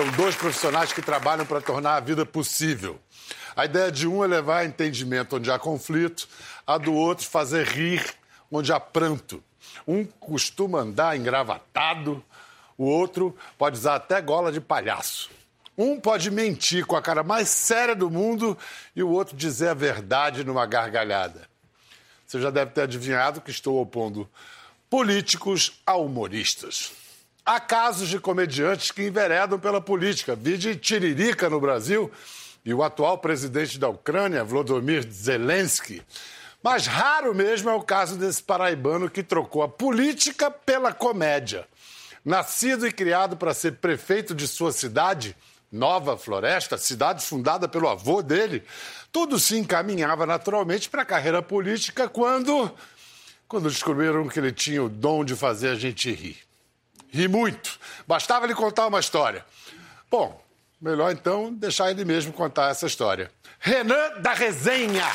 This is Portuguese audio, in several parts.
São dois profissionais que trabalham para tornar a vida possível. A ideia de um é levar a entendimento onde há conflito, a do outro fazer rir onde há pranto. Um costuma andar engravatado, o outro pode usar até gola de palhaço. Um pode mentir com a cara mais séria do mundo e o outro dizer a verdade numa gargalhada. Você já deve ter adivinhado que estou opondo políticos a humoristas. Há casos de comediantes que enveredam pela política. Vide Tiririca no Brasil e o atual presidente da Ucrânia, Volodymyr Zelensky. Mas raro mesmo é o caso desse paraibano que trocou a política pela comédia. Nascido e criado para ser prefeito de sua cidade, Nova Floresta, cidade fundada pelo avô dele, tudo se encaminhava naturalmente para a carreira política quando quando descobriram que ele tinha o dom de fazer a gente rir. Ri muito. Bastava lhe contar uma história. Bom, melhor então deixar ele mesmo contar essa história. Renan da Resenha.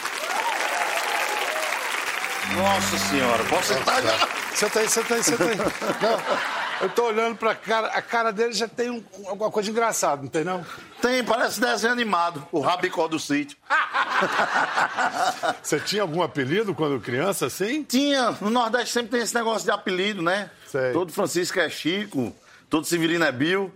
Nossa senhora, posso sentar já? Senta aí, senta aí, senta aí. Não, eu tô olhando pra cara, a cara dele já tem um- alguma coisa engraçada, não tem não? Tem, parece desenho animado, o Rabicó do sítio. Você tinha algum apelido quando criança, assim? Tinha, no Nordeste sempre tem esse negócio de apelido, né? Sei. Todo Francisco é Chico, todo Severino é Bill.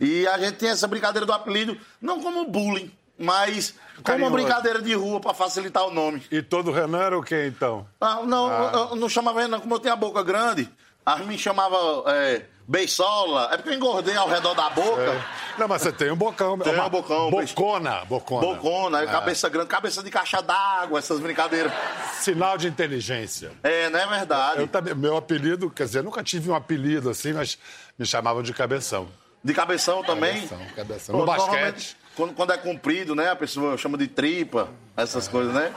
E a gente tem essa brincadeira do apelido, não como bullying, mas como uma brincadeira de rua pra facilitar o nome. E todo Renan era o quê, então? Ah, não, Eu, eu não chamava não, como eu tenho a boca grande, a me chamava é, Beisola, é porque eu engordei ao redor da boca. Não, mas você tem um bocão. Tem uma um bocão, Bocona, bocona. Bocona, É. cabeça grande, cabeça de caixa d'água, essas brincadeiras. Sinal de inteligência. É, não é verdade. Eu também, meu apelido, quer dizer, eu nunca tive um apelido assim, mas me chamavam de cabeção. De cabeção também. Cabeção, cabeção. No basquete. Quando, quando é comprido, né? A pessoa chama de tripa, essas coisas, né?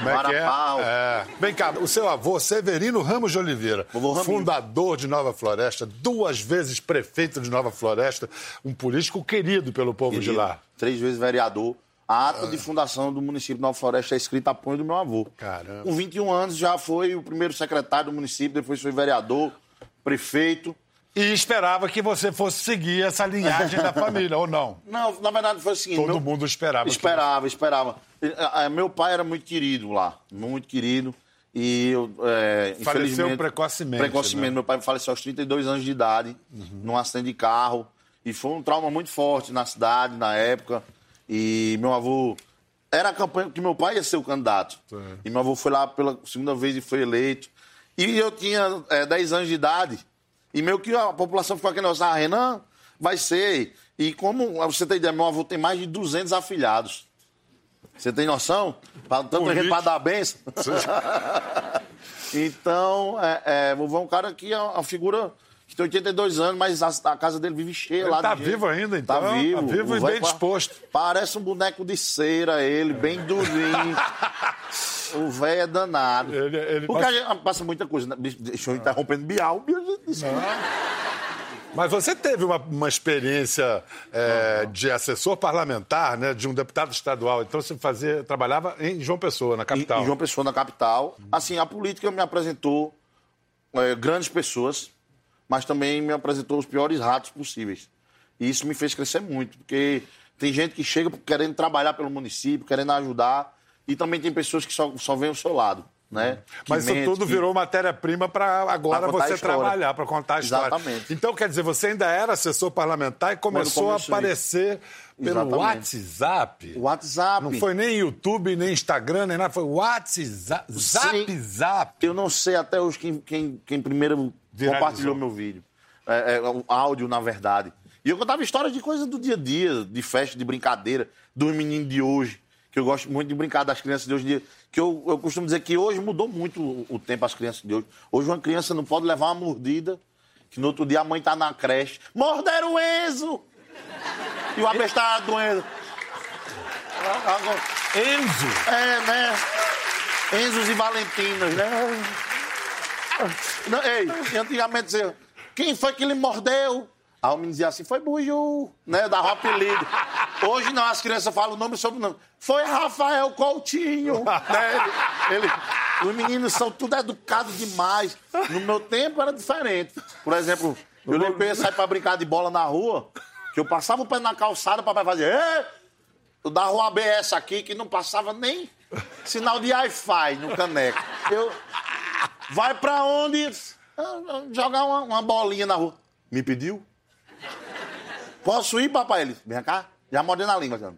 Como é que é? É? Vem cá, o seu avô, Severino Ramos de Oliveira, fundador de Nova Floresta, duas vezes prefeito de Nova Floresta, um político querido pelo povo de lá. Três vezes vereador. A ata de fundação do município de Nova Floresta é escrita a punho do meu avô. Caramba. Com 21 anos já foi o primeiro secretário do município, depois foi vereador, prefeito. E esperava que você fosse seguir essa linhagem da família, ou não? Não, na verdade foi o seguinte. Todo meu- mundo esperava. que- Esperava, esperava. Eh, eh, Meu pai era muito querido lá, muito querido. E eu, é, Faleceu precocemente, Precocemente. né? Meu pai faleceu aos 32 anos de idade, num acidente de carro. E foi um trauma muito forte na cidade, na época. E meu avô... Era a campanha que meu pai ia ser o candidato. E meu avô foi lá pela segunda vez e foi eleito. E eu tinha eh, 10 anos de idade. E meio que a população ficou aquele negócio, ah, Renan, vai ser. E como você tem ideia, meu avô tem mais de 200 afilhados. Você tem noção? Pra, tanta gente para dar benção. então, é, é, vovô é um cara que é uma figura que tem 82 anos, mas a, a casa dele vive cheia Ele lá tá vivo ainda, então? Tá vivo. Tá vivo e bem disposto. Parece um boneco de cera ele, bem durinho. o velho é danado. Ele- ele- Porque mas- a gente passa muita coisa. Né? Deixa eu interrompendo Bial. Bial Mas você teve uma, uma experiência é, de assessor parlamentar, né, de um deputado estadual. Então você fazia, trabalhava em João Pessoa, na capital. Em João Pessoa, na capital. Assim, a política me apresentou é, grandes pessoas, mas também me apresentou os piores ratos possíveis. E isso me fez crescer muito, porque tem gente que chega querendo trabalhar pelo município, querendo ajudar, e também tem pessoas que só, só veem o seu lado, né? Que Mas isso mente, tudo que- virou matéria-prima para agora Pra você trabalhar, para contar a história. Exatamente. Então, quer dizer, você ainda era assessor parlamentar e começou a aparecer pelo Exatamente. WhatsApp. WhatsApp. Não foi nem YouTube, nem Instagram, nem nada, foi WhatsApp. Zap, zap. Eu não sei até hoje quem, quem, quem primeiro Viralizou. compartilhou meu vídeo. É, é, o áudio, na verdade. E eu contava histórias de coisas do dia a dia, de festa, de brincadeira, dos meninos de hoje. Que eu gosto muito de brincar das crianças de hoje em dia. Que eu, eu costumo dizer que hoje mudou muito o, o tempo as crianças de hoje. Hoje uma criança não pode levar uma mordida, que no outro dia a mãe tá na creche. Morderam o Enzo! E o abestado do Enzo. Enzo. É, né? Enzos e Valentinos, né? Não, ei, antigamente dizia, quem foi que lhe mordeu? Aí o menino dizia assim, foi Buju, né? Dava um apelido. Hoje não, as crianças falam o nome e sobrenome. Foi Rafael Coutinho, né? Ele, ele- os meninos são tudo educados demais. No meu tempo era diferente. Por exemplo, eu lembro que eu sair pra brincar de bola na rua, que eu passava o pé na calçada, o papai fazia. Eu dava um ABS aqui que não passava nem sinal de Wi-Fi no caneco. Eu. Vai pra onde? Ah, Jogar uma, uma bolinha na rua. Me pediu? Posso ir, papai? Ele, vem cá. Já mordeu na língua, já.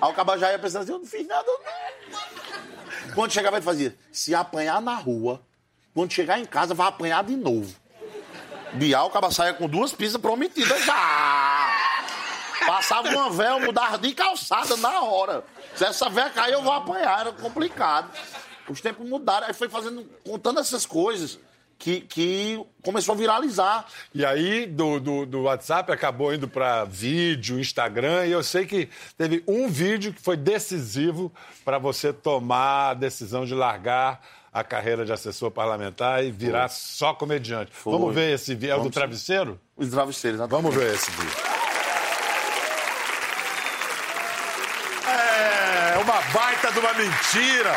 Aí o cabo já ia pensando assim, eu não fiz nada, não. Quando chegava, ele fazia, se apanhar na rua, quando chegar em casa, vai apanhar de novo. Bial, o cabo saia com duas pistas prometidas já. Passava uma véia, mudava de calçada na hora. Se essa véia cair, eu vou apanhar. Era complicado. Os tempos mudaram. Aí foi fazendo, contando essas coisas que, que começou a viralizar. E aí, do, do, do WhatsApp, acabou indo para vídeo, Instagram, e eu sei que teve um vídeo que foi decisivo para você tomar a decisão de largar a carreira de assessor parlamentar e virar só comediante. Foi. Vamos ver esse vídeo. É o do travesseiro? Os travesseiros. exatamente. Vamos ver esse vídeo. É, uma baita de uma mentira.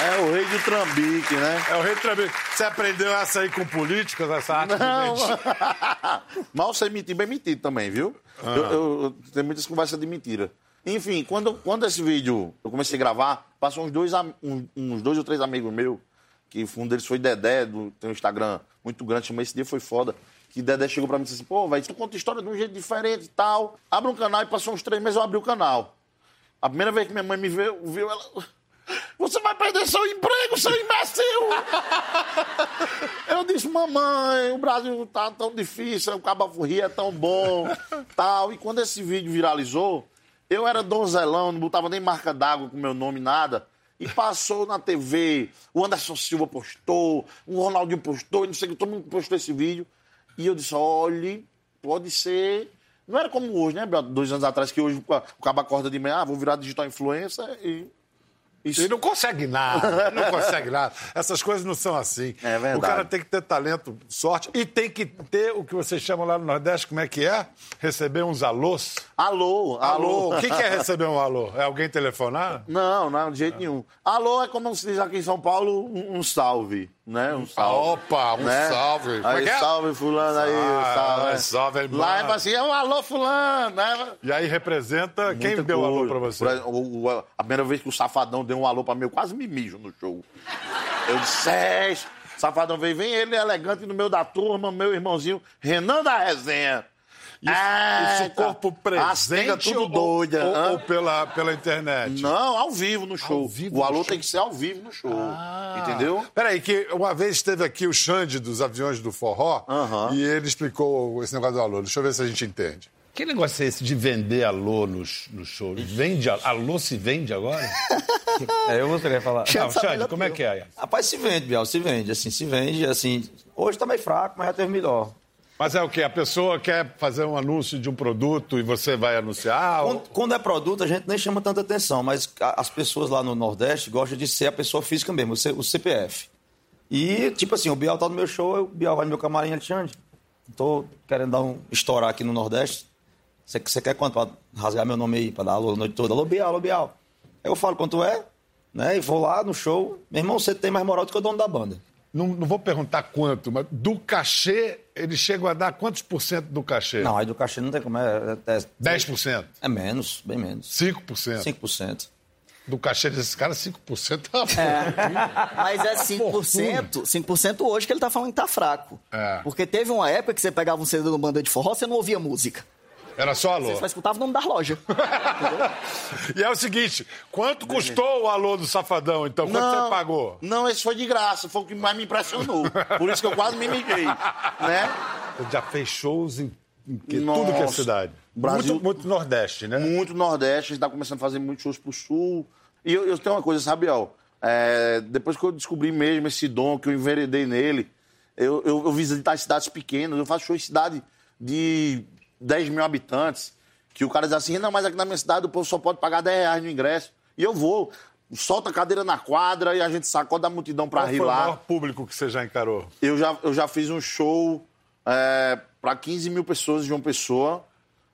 É o rei do trambique, né? É o rei do trambique. Você aprendeu essa aí com políticos, essa arte Não. Mal sei mentir, bem mentido também, viu? Eu, eu, eu tenho muitas conversas de mentira. Enfim, quando, quando esse vídeo eu comecei a gravar, passou uns dois, um- uns dois ou três amigos meus, que um deles foi Dedé, do, tem um Instagram muito grande, chama Esse Dia Foi Foda, que Dedé chegou pra mim e disse assim, pô, velho, tu conta história de um jeito diferente e tal. Abre um canal e passou uns três meses eu abri o canal. A primeira vez que minha mãe me viu, viu ela... Você vai perder seu emprego, seu imbecil! Eu disse, mamãe, o Brasil tá tão difícil, o Cabo Rio é tão bom, tal. E quando esse vídeo viralizou, eu era donzelão, não botava nem marca d'água com meu nome, nada. E passou na TV, o Anderson Silva postou, o Ronaldinho postou, não sei o que, todo mundo postou esse vídeo. E eu disse, olhe, pode ser... Não era como hoje, né? Dois anos atrás, que hoje o cabo acorda de manhã, ah, vou virar digital influencer e... Isso. Ele não consegue nada, não consegue nada. Essas coisas não são assim. É verdade. O cara tem que ter talento, sorte e tem que ter o que vocês chamam lá no Nordeste, como é que é? Receber uns alôs. Alô, alô. Alô, o que, que é receber um alô? É alguém telefonar? Não, não, de jeito nenhum. Alô é como se diz aqui em São Paulo, um, um salve, né? Um salve. Opa, um né? salve. É Aí, que é? salve fulano aí, Ah, salve. é, salve, irmão. Lá é assim, é um alô fulano, né? E aí representa quem Muita deu alô pra você? O- o- a primeira vez que o Safadão deu um alô pra mim, eu quase me mijo no show. Eu disse, é, Safadão veio, vem ele elegante no meio da turma, meu irmãozinho, Renan da Resenha. Isso, Eita, isso corpo As tenga presente tudo ou, doida. ou, ou pela, pela internet? Não, ao vivo no show. vivo o no alô show. tem que ser ao vivo no show. Ah. Entendeu? Peraí, que uma vez esteve aqui o Xande dos aviões do Forró e ele explicou esse negócio do alô. Deixa eu ver se a gente entende. Que negócio é esse de vender alô nos, nos shows? Vende a- alô se vende agora? É, eu gostaria de falar. Não, Não, Xande, como é que é? Rapaz, se vende, Biel, se vende, assim, se vende, assim. Hoje tá meio fraco, mas já teve melhor. Mas é o quê? A pessoa quer fazer um anúncio de um produto e você vai anunciar? ou- Quando, quando é produto, a gente nem chama tanta atenção, mas as pessoas lá no Nordeste gostam de ser a pessoa física mesmo, o CPF. E, tipo assim, o Bial tá no meu show, o Bial vai no meu camarim, Alexandre. Tô querendo dar um estourar aqui no Nordeste. Você quer quanto pra rasgar meu nome aí, pra dar alô a noite toda? Alô, Bial, alô, Bial. Eu falo quanto é, né? E vou lá no show. Meu irmão, você tem mais moral do que o dono da banda. Não, não vou perguntar quanto, mas do cachê, eles chegam a dar quantos por cento do cachê? Não, aí do cachê não tem como. É, é, é, 10%? é menos, bem menos. 5%? 5%. Do cachê desse cara, 5% tá bom. Mas é 5%, 5% hoje que ele tá falando que tá fraco. É. Porque teve uma época que você pegava um CD no banda de forró, você não ouvia música. Era só alô. Você só escutava o nome da loja. E é o seguinte, quanto custou o alô do Safadão, então? Quanto você pagou? Não, esse foi de graça, foi o que mais me impressionou. Por isso que eu quase me mijei, né? Já fez shows em, em que- tudo que é cidade. Brasil- Muito, muito Nordeste, né? Muito Nordeste, a gente tá começando a fazer muitos shows pro Sul. E eu, eu tenho uma coisa, sabe, Biel? É, depois que eu descobri mesmo esse dom, que eu enveredei nele, eu, eu, eu visitar cidades pequenas, eu faço show em cidade de 10 mil habitantes, que o cara diz assim, não, mas aqui na minha cidade o povo só pode pagar 10 reais no ingresso. E eu vou, solta a cadeira na quadra e a gente sacode a multidão pra Qual rir foi o maior público que você já encarou? Eu já, eu já fiz um show é, para 15 mil pessoas de uma pessoa.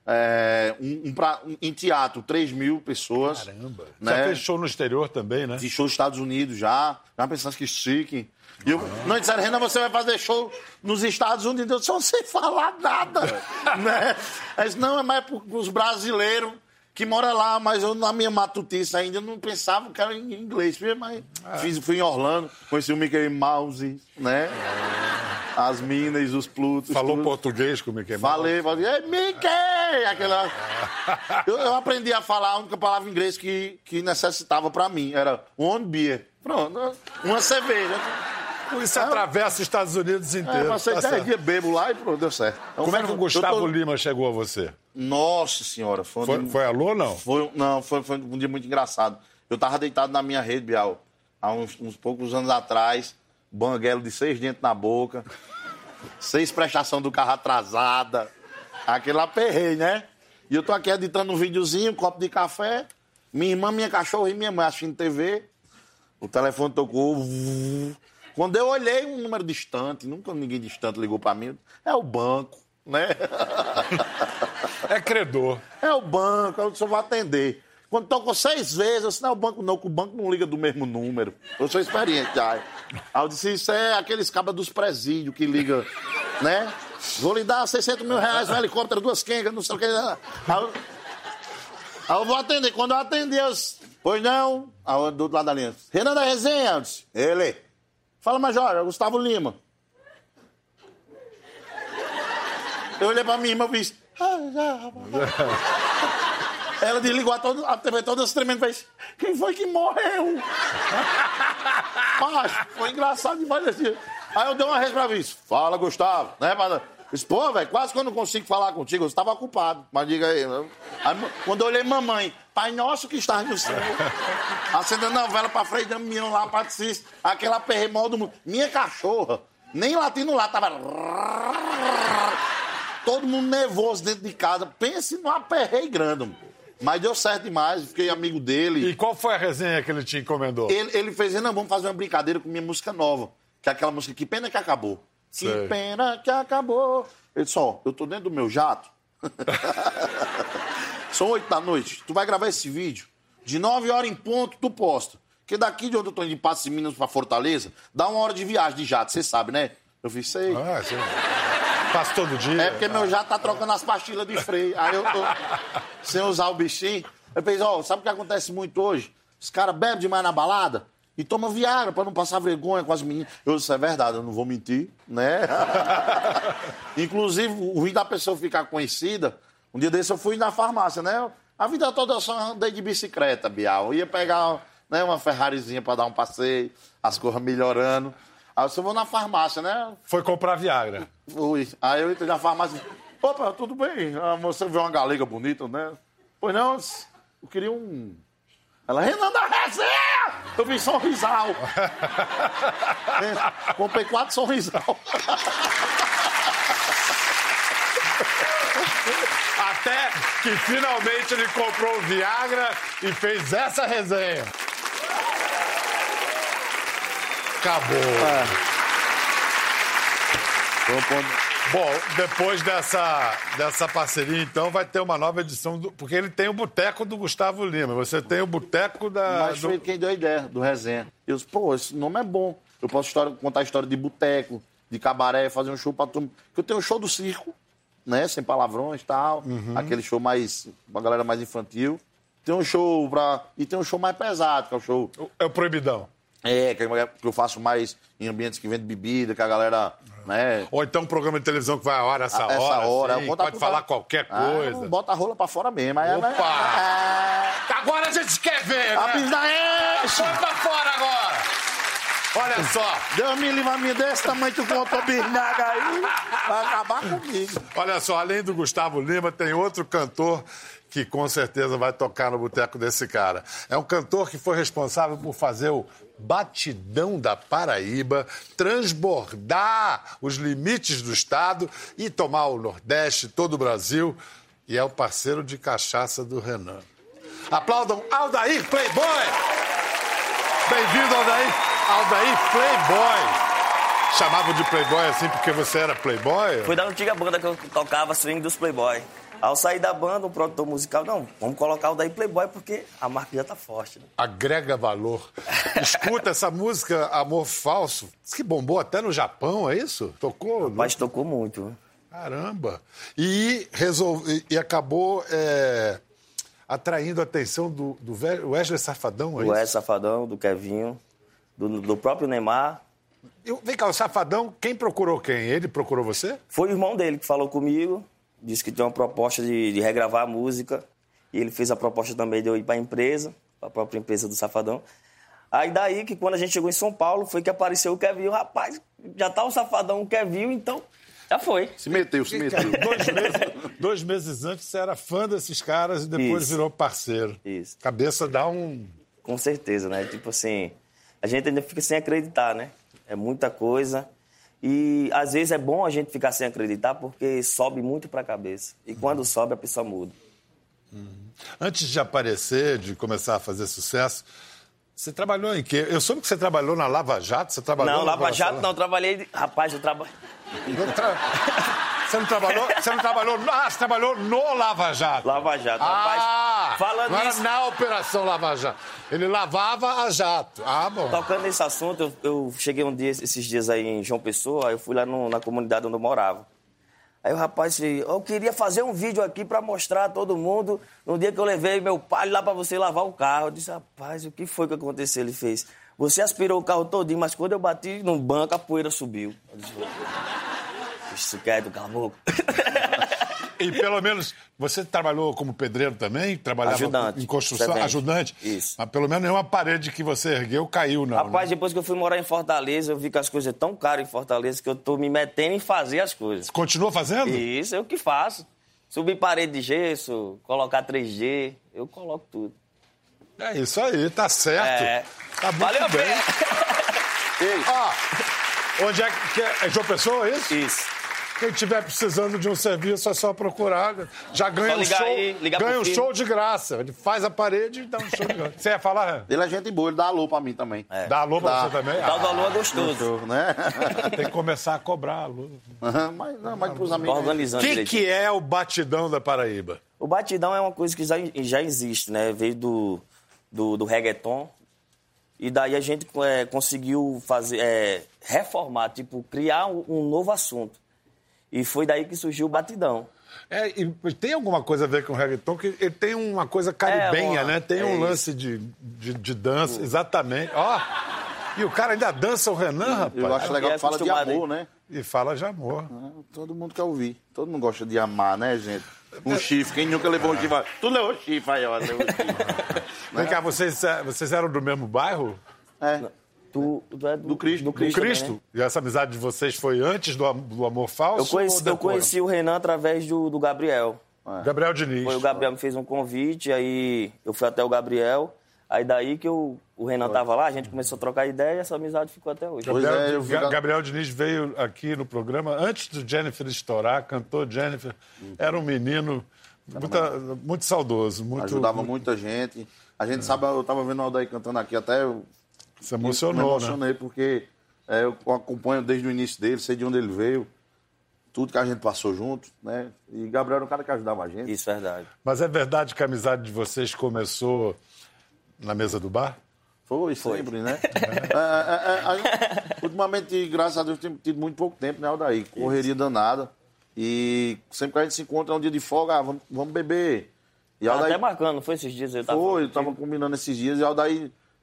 é, um, um pra- um- em teatro, 3 mil pessoas. Caramba. Né? Já fez show no exterior também, né? Fiz show nos Estados Unidos já. Já pensando que chique. E eu, não disseram, Renan, você vai fazer show nos Estados Unidos. Eu só não sei falar nada. né? Aí, disse, não, é mais para os brasileiros que moram lá, mas eu na minha matutice ainda não pensava que era em inglês. Mas fiz, fui em Orlando, conheci o Mickey Mouse, né? As Minas, os Plutos. Falou tudo. português com o Mickey Mouse? Falei, falei, é Mickey! Aquela... eu, eu aprendi a falar a única palavra em inglês que, que necessitava pra mim. Era one beer. Pronto, uma cerveja. Isso atravessa os Estados Unidos É, inteiro. passei tá 10 certo. dias bebo lá e pronto, deu certo. Então, Como é que o Gustavo tô- Lima chegou a você? Nossa senhora, foi um Foi, dia- foi alô não? Foi, não, foi, foi um dia muito engraçado. Eu tava deitado na minha rede, Bial, há uns, uns poucos anos atrás, banguelo de seis dentes na boca, seis prestação do carro atrasada, aquele aperrei, né? E eu tô aqui editando um videozinho, um copo de café, minha irmã, minha cachorra e minha mãe assistindo TV, o telefone tocou. vuv. Quando eu olhei um número distante, nunca ninguém distante ligou pra mim, é o banco, né? É credor. É o banco, eu só vou atender. Quando tocou seis vezes, eu disse, não é o banco não, que o banco não liga do mesmo número. Eu sou experiente já. Aí eu disse, isso é aqueles cabas dos presídios que liga, né? Vou lhe dar 600 mil reais, um helicóptero, duas quengas, não sei o que. Aí eu, aí eu vou atender. Quando eu atendi, eu disse, pois não. Aí eu, do outro lado da linha, Renan da Resenha, eu disse, ele. Fala, Major, é o Gustavo Lima. Eu olhei pra minha irmã e fiz... "Ah, já, rapaz." Ela desligou a, todo, a TV toda tremendo fez: Quem foi que morreu? Mas foi engraçado demais dia. Aí eu dei uma resposta e disse: Fala, Gustavo. Né, padre? Pô, velho, quase que eu não consigo falar contigo. Eu estava ocupado. Mas diga aí. Aí, quando eu olhei mamãe, Pai Nosso que está no céu. Acendendo a vela pra Frei Damião lá, Patricis. Aquela perremol do mundo. Minha cachorra, nem latindo lá, tava. Todo mundo nervoso dentro de casa. Pense num aperrei grande. mano. Mas deu certo demais, fiquei amigo dele. E qual foi a resenha que ele te encomendou? Ele, ele fez, não, vamos fazer uma brincadeira com minha música nova. Que é aquela música Que Pena Que Acabou. Sei. Que pena que acabou. Ele disse, ó, eu tô dentro do meu jato. São oito da noite. Tu vai gravar esse vídeo. De nove horas em ponto, tu posta. Porque daqui de onde eu tô indo de Passos de Minas pra Fortaleza, dá uma hora de viagem de jato, você sabe, né? Eu fiz, sei. Ah, sim. Passa todo dia. É porque meu jato tá trocando as pastilhas de freio. Aí eu tô sem usar o bichinho. Eu pensei, ó, sabe o que acontece muito hoje? Os caras bebem demais na balada e tomam Viagra pra não passar vergonha com as meninas. Eu disse, é verdade, eu não vou mentir, né? Inclusive, o ruim da pessoa ficar conhecida, um dia desse eu fui na farmácia, né? A vida toda eu só andei de bicicleta, Bial. Eu ia pegar né, uma Ferrarizinha pra dar um passeio, as coisas melhorando. Aí eu só vou na farmácia, né? Foi comprar Viagra. Fui. Aí eu entrei na farmácia. Opa, tudo bem? A moça viu uma galega bonita, né? Pois não, eu queria um. Ela, Renan da Resenha! Eu vi sorrisal. É, Comprei quatro sorrisal. Até que finalmente ele comprou o Viagra e fez essa resenha. Acabou. Bom, depois dessa, dessa parceria, então, vai ter uma nova edição, do, porque ele tem o Boteco do Gustavo Lima. Você tem o Boteco da. Mas do- foi quem deu a ideia do resenha. Eu disse, pô, esse nome é bom. Eu posso história- contar a história de boteco, de cabaré, fazer um show pra turma. Porque eu tenho um show do circo, né? Sem palavrões e tal. Aquele show mais. uma galera mais infantil. Tem um show pra. E tem um show mais pesado, que é o show. É o Proibidão. É, que eu- que eu faço mais em ambientes que vendem bebida, que a galera. Né? Ou então um programa de televisão que vai a hora, essa, essa hora. hora. assim, pode falar qualquer Ah, coisa. bota a rola pra fora mesmo. Aí, Opa! É, Agora a gente quer ver, a né? pista! Põe pra fora agora! Olha só, Deus me livre a mim desse tamanho, tu contou bisnaga aí, vai acabar comigo. olha só, além do Gustavo Lima, tem outro cantor que com certeza vai tocar no boteco desse cara. É um cantor que foi responsável por fazer o batidão da Paraíba, transbordar os limites do estado e tomar o Nordeste, todo o Brasil. E é o parceiro de cachaça do Renan. Aplaudam Aldair Playboy! Bem-vindo, Aldair! Aldair Playboy! Chamavam de Playboy assim porque você era Playboy? Foi da antiga banda que eu tocava, Swing dos Playboy. Ao sair da banda, o produtor musical, não, vamos colocar o daí Playboy porque a marca já tá forte. Né? Agrega valor. Escuta essa música Amor Falso, que bombou até no Japão, é isso? Tocou? no- Mas tocou muito. Caramba! E, resolve, e acabou é, atraindo a atenção do, do Wesley Safadão, é Do isso? Wes Safadão, do Kevinho, do, do próprio Neymar. Eu- vem cá, o Safadão, quem procurou quem? Ele procurou você? Foi o irmão dele que falou comigo, disse que tinha uma proposta de, de regravar a música. E ele fez a proposta também de eu ir para a empresa, para a própria empresa do Safadão. Aí daí que quando a gente chegou em São Paulo, foi que apareceu o Kevinho. Rapaz, já tá o Safadão, o Kevinho, então já foi. Se meteu, se meteu. Dois meses, dois meses antes você era fã desses caras e depois Isso. virou parceiro. Isso. Cabeça dá um. Com certeza, né? Tipo assim, a gente ainda fica sem acreditar, né? É muita coisa. E às vezes é bom a gente ficar sem acreditar porque sobe muito pra cabeça. E quando sobe, a pessoa muda. Antes de aparecer, de começar a fazer sucesso, você trabalhou em quê? Eu soube que você trabalhou na Lava Jato, você trabalhou Não, Lava Jato não, eu trabalhei. Rapaz, eu trabalho. Não tra- Você não trabalhou? Você não trabalhou? Ah, você trabalhou no Lava Jato. Lava Jato. Ah, Rapaz, falando não era nisso, na Operação Lava Jato. Ele lavava a jato. Ah, bom. tocando nesse assunto, eu, eu cheguei um dia, esses dias aí em João Pessoa, eu fui lá no- na comunidade onde eu morava. Aí o rapaz disse, eu queria fazer um vídeo aqui pra mostrar a todo mundo no dia que eu levei meu pai lá pra você lavar o carro. Eu disse, rapaz, o que foi que aconteceu? Ele fez, você aspirou o carro todinho, mas quando eu bati no banco, a poeira subiu. Eu disse, isso cala a boca. E pelo menos você trabalhou como pedreiro também? Trabalhava Ajudante, em construção? servente. Ajudante? Isso. Mas pelo menos nenhuma parede que você ergueu caiu, não. Rapaz, né? depois que eu fui morar em Fortaleza, eu vi que as coisas tão caras em Fortaleza que eu tô me metendo em fazer as coisas. Continua fazendo? Isso, eu que faço. Subir parede de gesso, colocar 3G, eu coloco tudo. É isso aí, tá certo. É. Tá muito Valeu bem. Ó, onde é que é? É João Pessoa, é isso? Isso. Quem tiver precisando de um serviço é só procurar. Já ganha um show, aí, ganha um filho. show de graça. Ele faz a parede e dá um show de graça. Você ia falar? Ele é gente boa, ele dá alô pra mim também. É. Dá alô pra Dá. você também? O do alô é gostoso. Né? tem que começar a cobrar alô. mas não, mas pros amigos. O organizando que, direitinho. que é o batidão da Paraíba? O batidão é uma coisa que já, já existe, né? Veio do, do, do reggaeton. E daí a gente é, conseguiu fazer, é, reformar, tipo, criar um, um novo assunto. E foi daí que surgiu o batidão. É, e tem alguma coisa a ver com o reggaeton? Que ele tem uma coisa caribenha, É, uma- né? Tem é um lance de, de, de dança, exatamente. Ó, e o cara ainda dança o Renan, rapaz. Eu acho legal é que fala de acostumado, amor, hein? né? E fala de amor. Todo mundo quer ouvir. Todo mundo gosta de amar, né, gente? Um chifre. Quem nunca levou um chifre? Tu levou chifre aí, ó. Levou chifre. Vem cá, vocês, vocês eram do mesmo bairro? É. Tu, tu é do, Do Cristo. do Do Cristo. também, Cristo? né? E essa amizade de vocês foi antes do, do Amor Falso? Eu conheci, ou eu conheci o Renan através do, do Gabriel. Gabriel Diniz. Foi o Gabriel me fez um convite, aí eu fui até o Gabriel. Aí daí que eu, o Renan tava lá, a gente começou a trocar ideia e essa amizade ficou até hoje. Gabriel, é, eu vi Ga- Ga- Gabriel Diniz veio aqui no programa antes do Jennifer estourar, cantou Jennifer. Era um menino muita- muito saudoso. Muito, Ajudava muita gente. A gente sabe, eu tava vendo o Aldair cantando aqui, até eu Se me emocionou, né? emocionei, porque é, eu acompanho desde o início dele, sei de onde ele veio, tudo que a gente passou junto, né? E Gabriel era um cara que ajudava a gente. Isso, verdade. Mas é verdade que a amizade de vocês começou na mesa do bar? Foi, sempre, né? É, é, é, ultimamente, graças a Deus, tem tido muito pouco tempo, né, Aldair? Correria danada. E sempre que a gente se encontra é um dia de folga, ah, vamos, vamos beber. E Tava Aldair até marcando, não foi esses dias? Eu tava foi, eu tava combinando esses dias e o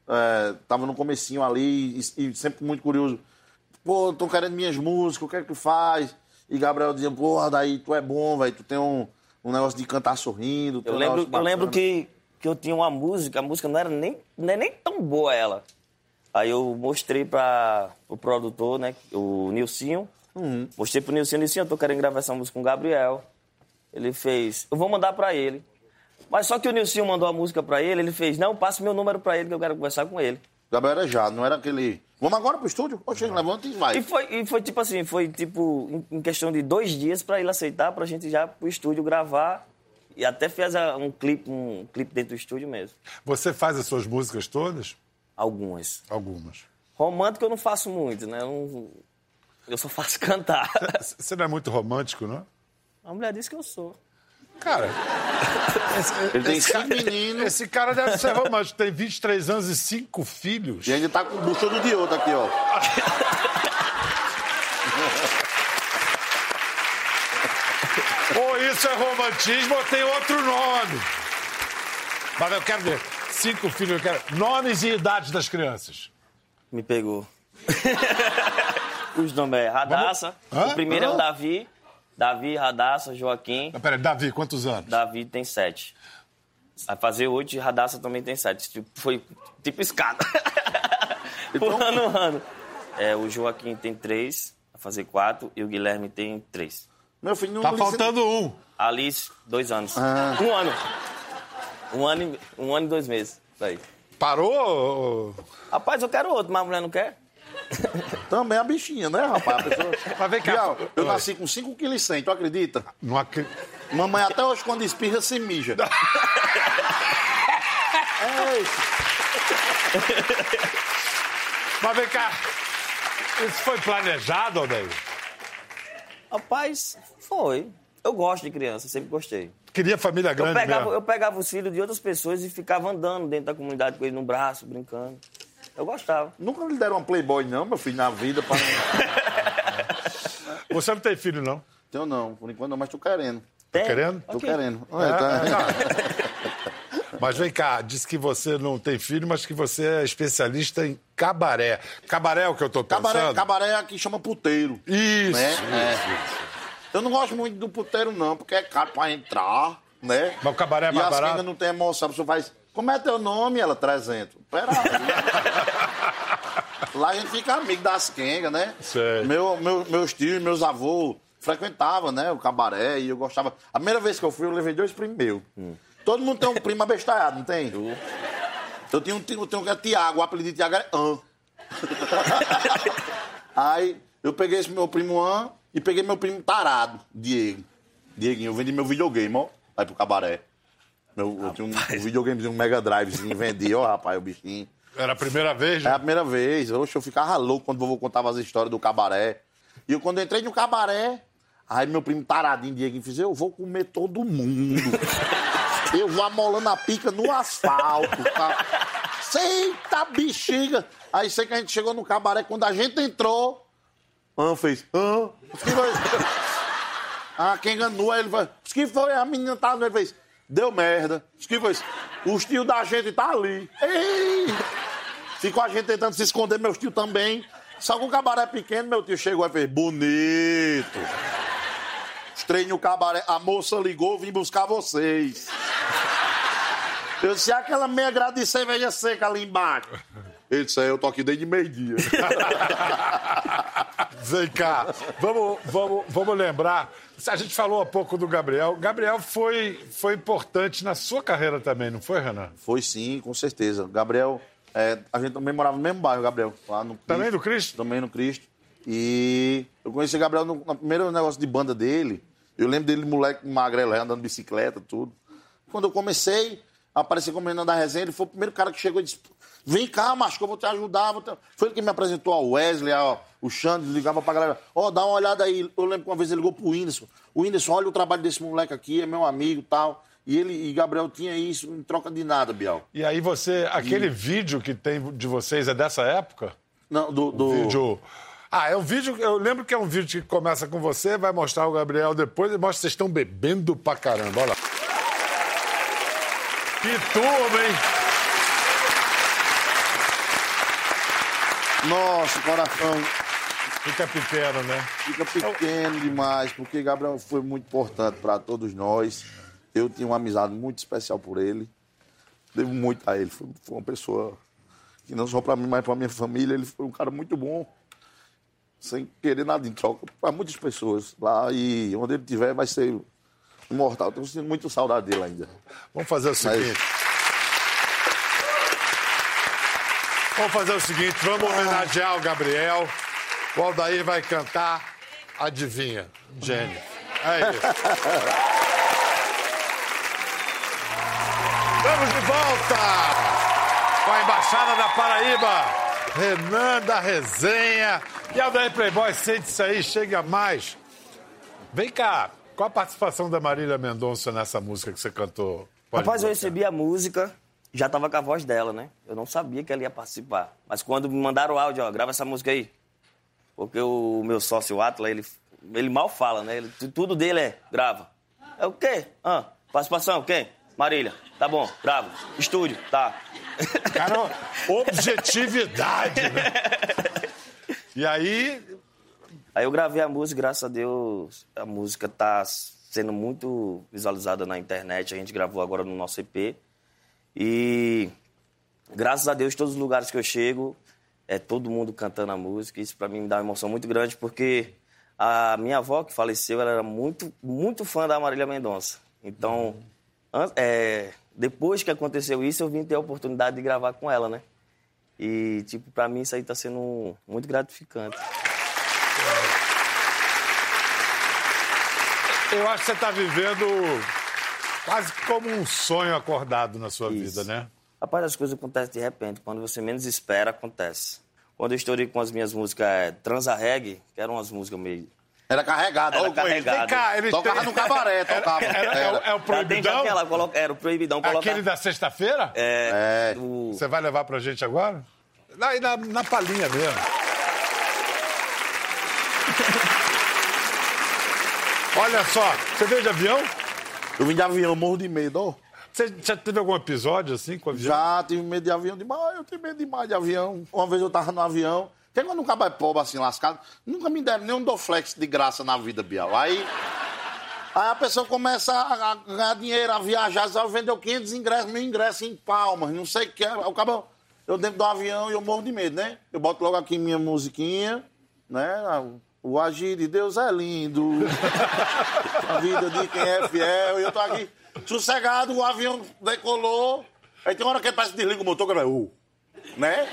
Aldair é, tava no comecinho ali e, e sempre muito curioso. Pô, tô querendo minhas músicas, o que é que tu faz? E Gabriel dizia, pô, Aldair, tu é bom, velho, tu tem um, um negócio de cantar sorrindo. Eu lembro, eu lembro bacana." que, que eu tinha uma música, a música não era nem, não é nem tão boa ela. Aí eu mostrei para o produtor, né, o Nilcinho. Uhum. Mostrei pro Nilcinho, Nilcinho, eu tô querendo gravar essa música com o Gabriel. Ele fez, eu vou mandar para ele. Mas só que o Nilcinho mandou a música para ele, ele fez, não, passe meu número para ele que eu quero conversar com ele. Gabriel era já, não era aquele. Vamos agora pro estúdio? Oxe, levanta e vai. E foi, e foi tipo assim, foi tipo em, questão de dois dias para ele aceitar, pra gente já pro estúdio gravar. E até fez um clipe, um clipe dentro do estúdio mesmo. Você faz as suas músicas todas? Algumas. Algumas. Romântico eu não faço muito, né? Eu, não- eu só faço cantar. Você não é muito romântico, não? A mulher disse que eu sou. Cara, Ele tem esse, cinco meninos esse cara deve ser romântico. Tem 23 anos e cinco filhos. e ainda tá com o buchudo de outro aqui, ó. Ou isso é romantismo ou tem outro nome. Mas eu quero ver. Cinco filhos, eu quero. Nomes e idades das crianças. Me pegou. Os nomes é Radassa. O primeiro é Hã? o Davi. Davi, Radassa, Joaquim. Mas peraí, Davi, quantos anos? Davi tem sete. Vai fazer oito e Radassa também tem sete. Tipo, Foi tipo escada. Pulando um ano. É, o Joaquim tem três, vai fazer quatro. E o Guilherme tem três. Meu filho não Tá faltando um. Alice, dois anos. Um ano. Um ano, e- um ano e dois meses. Isso aí. Parou? Rapaz, eu quero outro, mas a mulher não quer. Também a bichinha, né, rapaz? A pessoa... Mas vem cá. Bial, eu nasci com 5 kg e 100, tu acredita? Não acri... Mamãe até hoje, quando espirra, se mija. é isso. Mas vem cá. Isso foi planejado, Aldeir? Rapaz, foi. Eu gosto de criança, sempre gostei. Queria família Eu grande pegava, mesmo. eu pegava os filhos de outras pessoas e ficava andando dentro da comunidade com eles no braço, brincando. Eu gostava. Nunca lhe deram uma Playboy, não, meu filho, na vida. Pra... Você não tem filho, não? Tenho não, por enquanto não, mas tô querendo. Tem? querendo? Tô querendo. É, Olha, tá- tá. Mas vem cá, disse que você não tem filho, mas que você é especialista em cabaré. Cabaré é o que eu tô pensando? Cabaré, cabaré aqui chama puteiro. Isso, né? isso, É. Eu não gosto muito do puteiro, não, porque é caro pra entrar, né? Mas o cabaré é e mais as barato? quengas não tem emoção. A pessoa faz, como é teu nome? Ela, 300. Pera aí. Lá a gente fica amigo das quengas, né? Sei. Meu, meu, meus tios e meus avôs frequentavam, né? O cabaré e eu gostava. A primeira vez que eu fui, eu levei dois primos meus. Todo mundo tem um primo abestalhado, não tem? Eu um tio, tenho um que é Tiago, o apelido de Tiago é An. Aí eu peguei esse meu primo An e peguei meu primo tarado, Diego. Dieguinho, eu vendi meu videogame, ó, aí pro cabaré. Meu, eu tinha um, um videogame, um Mega Drivezinho, vendi, ó, rapaz, o bichinho. Era a primeira vez? É né? a primeira vez. Oxe, eu ficava louco quando o vovô contava as histórias do cabaré. E eu, quando eu entrei no cabaré, aí meu primo taradinho, Dieguinho, fez, eu vou comer todo mundo. eu vou amolando a pica no asfalto, tá? Eita bexiga! Aí sei que a gente chegou no cabaré, quando a gente entrou, ah, fez, ah, o que foi? Ah, quem enganou, aí ele foi, o que foi? A menina tá ele fez, deu merda. O que foi? Os tios da gente tá ali. Ficou a gente tentando se esconder, meus tios também. Só que o cabaré pequeno, meu tio chegou e fez, bonito. Entrei no cabaré, a moça ligou, vim buscar vocês. Eu disse, "E aquela meia grade de cerveja seca ali embaixo. Ele disse, "É, eu tô aqui desde meio-dia. Vem cá, vamos, vamos, vamos lembrar. A gente falou há pouco do Gabriel. Gabriel foi, foi importante na sua carreira também, não foi, Renan? Foi sim, com certeza. Gabriel, é, a gente também morava no mesmo bairro, Gabriel. Lá no Também do Cristo? Também no Cristo. E eu conheci Gabriel no, no primeiro negócio de banda dele. Eu lembro dele, moleque magrelo, andando de bicicleta, tudo. Quando eu comecei a aparecer como Renan da Resenha, ele foi o primeiro cara que chegou e disse: Vem cá, macho, eu vou te ajudar. vou te-" Foi ele que me apresentou ao Wesley, ao, o Xande, ligava pra galera: Ó, dá uma olhada aí. Eu lembro que uma vez ele ligou pro Whindersson: O Whindersson, olha o trabalho desse moleque aqui, é meu amigo e tal. E ele e Gabriel tinha isso em troca de nada, Biel. E aí você, aquele vídeo que tem de vocês é dessa época? Não, do. do... Vídeo. Ah, é um vídeo. Eu lembro que é um vídeo que começa com você, vai mostrar o Gabriel depois e mostra que vocês estão bebendo pra caramba. Olha lá. Que turma, hein? Nossa, coração Fica pequeno, né? fica pequeno demais, porque Gabriel foi muito importante para todos nós. Eu tinha uma amizade muito especial por ele. Devo muito a ele. Foi, foi uma pessoa que não só para mim, mas para minha família. Ele foi um cara muito bom, sem querer nada em troca, para muitas pessoas lá. E onde ele estiver, vai ser imortal. Estou sentindo muito saudade dele ainda. Vamos fazer o seguinte. Vamos fazer o seguinte, vamos homenagear o Gabriel. O Aldair vai cantar Adivinha, Jenny. É isso. Estamos de volta com a Embaixada da Paraíba. Renan da Resenha. E Aldair Playboy, sente isso aí, chega mais. Vem cá, Qual a participação da Marília Mendonça nessa música que você cantou? Pode Rapaz, eu recebi a música, já tava com a voz dela, né? Eu não sabia que ela ia participar. Mas quando me mandaram o áudio, ó, grava essa música aí. Porque o meu sócio, o Atla, ele, ele mal fala, né? Ele- tudo dele é, grava. É o quê? Ah, participação, quem? Marília. Tá bom, grava. Estúdio, tá. Cara, objetividade, né? E aí, Aí eu gravei a música, graças a Deus, a música tá sendo muito visualizada na internet. A gente gravou agora no nosso EP. E graças a Deus, todos os lugares que eu chego, é todo mundo cantando a música. Isso para mim me dá uma emoção muito grande, porque a minha avó, que faleceu, ela era muito, muito fã da Marília Mendonça. Então, an- é, depois que aconteceu isso, eu vim ter a oportunidade de gravar com ela, né? E, tipo, pra mim isso aí tá sendo muito gratificante. eu acho que você está vivendo quase como um sonho acordado na sua Isso. vida, né? Rapaz, as coisas acontecem de repente. Quando você menos espera, acontece. Quando eu estourei com as minhas músicas é, Transa Reggae, que eram umas músicas meio... Era carregado. Era ele. carregado. Vem cá, ele Tocava tem- no cabaré, tocava. Era, é, o- é o tem já proibidão? aquela, coloca- era o proibidão colocar... Aquele da sexta-feira? É, É. o- Você vai levar pra gente agora? Aí na, na palhinha mesmo. Olha só, você veio de avião? Eu vim de avião, morro de medo, ó. Você já teve algum episódio assim com avião? Já tive medo de avião demais, eu tenho medo demais de avião. Uma vez eu tava no avião, tem quando um cabo é pobre assim, lascado, nunca me deram nenhum Doflex de graça na vida, Bial. Aí, aí a pessoa começa a, a ganhar dinheiro, a viajar, já vendeu 500 ingressos, mil ingressos em palmas, não sei o que. é. O cabo, eu dentro do avião e eu morro de medo, né? Eu boto logo aqui minha musiquinha, né? O agir de Deus é lindo. a vida de quem é fiel. E eu tô aqui sossegado, o avião decolou. Aí tem hora que parece que desliga o motor, que vai, uh, né?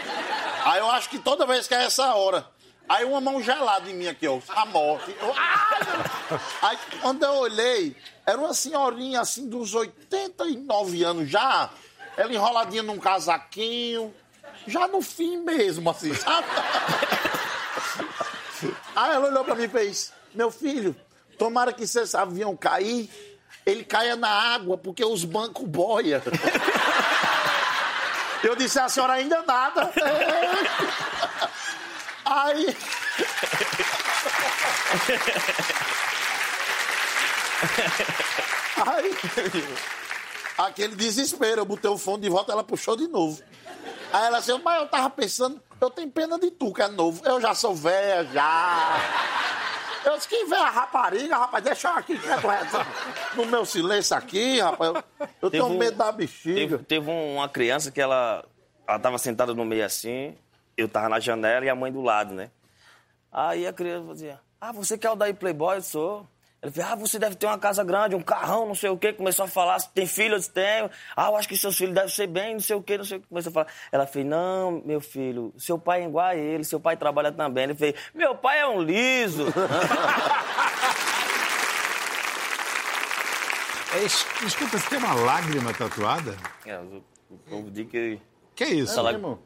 Aí eu acho que toda vez que é essa hora. Aí uma mão gelada em mim aqui, ó, a morte. Eu, ah! Aí quando eu olhei, era uma senhorinha assim dos 89 anos já, ela enroladinha num casaquinho, já no fim mesmo, assim, sabe? Aí ela olhou pra mim e fez: Meu filho, tomara que se esse avião cair, ele caia na água, porque os bancos boiam. Eu disse: A senhora ainda nada. Aí. Aí. Aquele desespero, eu botei o fone de volta, ela puxou de novo. Aí ela disse, mas eu tava pensando, eu tenho pena de tu, que é novo. Eu já sou velha, já. Eu disse, quem vê a rapariga, rapaz, deixa eu aqui quieto, no meu silêncio aqui, rapaz. Eu, eu tenho Teve um- medo da Teve, bexiga. teve um- uma criança que ela, ela tava sentada no meio assim, eu tava na janela e a mãe do lado, né? Aí a criança dizia, ah, você quer o daí Playboy? Eu sou. Ele falou, ah, você deve ter uma casa grande, um carrão, não sei o quê. Começou a falar, tem filho? Eu disse, tenho. Ah, eu acho que seus filhos devem ser bem, não sei o quê, não sei o quê. Começou a falar. Ela fez, não, meu filho, seu pai é igual a ele, seu pai trabalha também. Ele fez, meu pai é um liso. É, es- escuta, você tem uma lágrima tatuada? É, o, o povo diz que Que isso? Ela- Irmão,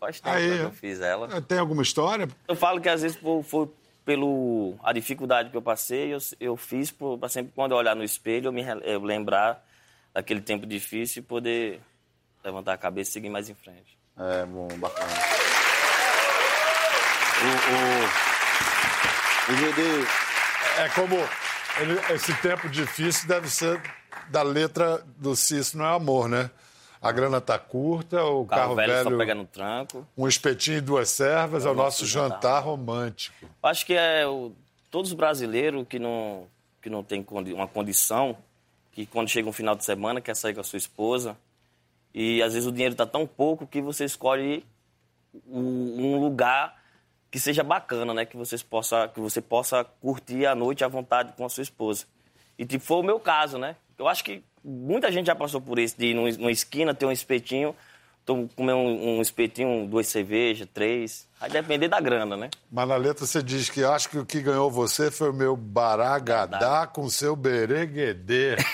faz tempo Aí, né, que eu fiz ela. Tem alguma história? Eu falo que às vezes foi, foi pelo a dificuldade que eu passei, eu, eu fiz para sempre quando eu olhar no espelho eu me eu lembrar daquele tempo difícil e poder levantar a cabeça e seguir mais em frente. É, bom, bacana. O, o, o GD, É como ele- esse tempo difícil deve ser da letra do Cício não é amor, né? A grana tá curta, o, O carro, carro, velho, velho, só pega no tranco. um espetinho e duas servas, é o nosso jantar romântico. Acho que é o, todos os brasileiros que não, que não tem condi- uma condição, que quando chega um final de semana quer sair com a sua esposa, e às vezes o dinheiro está tão pouco que você escolhe um, um lugar que seja bacana, né? Que, vocês possa, que você possa curtir a noite à vontade com a sua esposa. E tipo, foi o meu caso, né? Eu acho que muita gente já passou por isso, de ir num- numa esquina ter um espetinho, tom- comer um, um espetinho, duas cervejas, três. Vai depender da grana, né? Mas na letra você diz que acho que o que ganhou você foi o meu baragadá com seu bereguedê.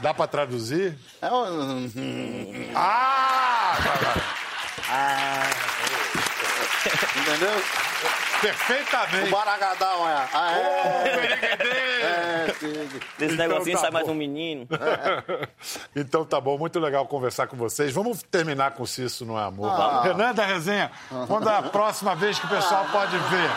Dá pra traduzir? é um- Ah! Ah, entendeu? Perfeitamente. O Baragadão, olha. Ah, é. É, É. Desse Então negocinho tá sai mais bom. um menino. Então tá bom, muito legal conversar com vocês. Vamos terminar com Se Isso Não É Amor. Renan da Resenha, quando é a próxima vez que o pessoal pode ver?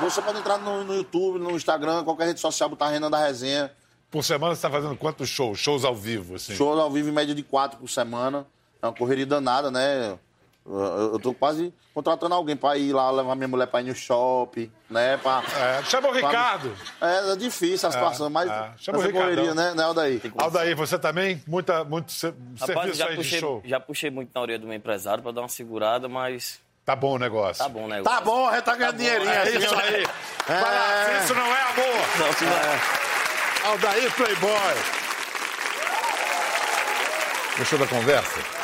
Você pode entrar no, no YouTube, no Instagram, qualquer rede social, botar Renan da Resenha. Por semana você tá fazendo quantos shows? Shows ao vivo, assim? Show ao vivo em média de quatro por semana. É uma correria danada, né? Eu, tô quase contratando alguém pra ir lá levar minha mulher pra ir no shopping, né? Pra, É, chama o pra- Ricardo. É, é difícil a situação, mas é. Chama o correria, né, né, Aldair? Aldair, você também? Muita, muito se- Rapaz, serviço já aí de puxei, show. já puxei muito na orelha do meu empresário pra dar uma segurada, mas Tá bom o negócio. tá bom, né? Tá bom, a gente tá ganhando dinheirinho. É isso ó. aí. Vai lá, isso não é amor. Não, se não- Aldair Playboy. Gostou da conversa?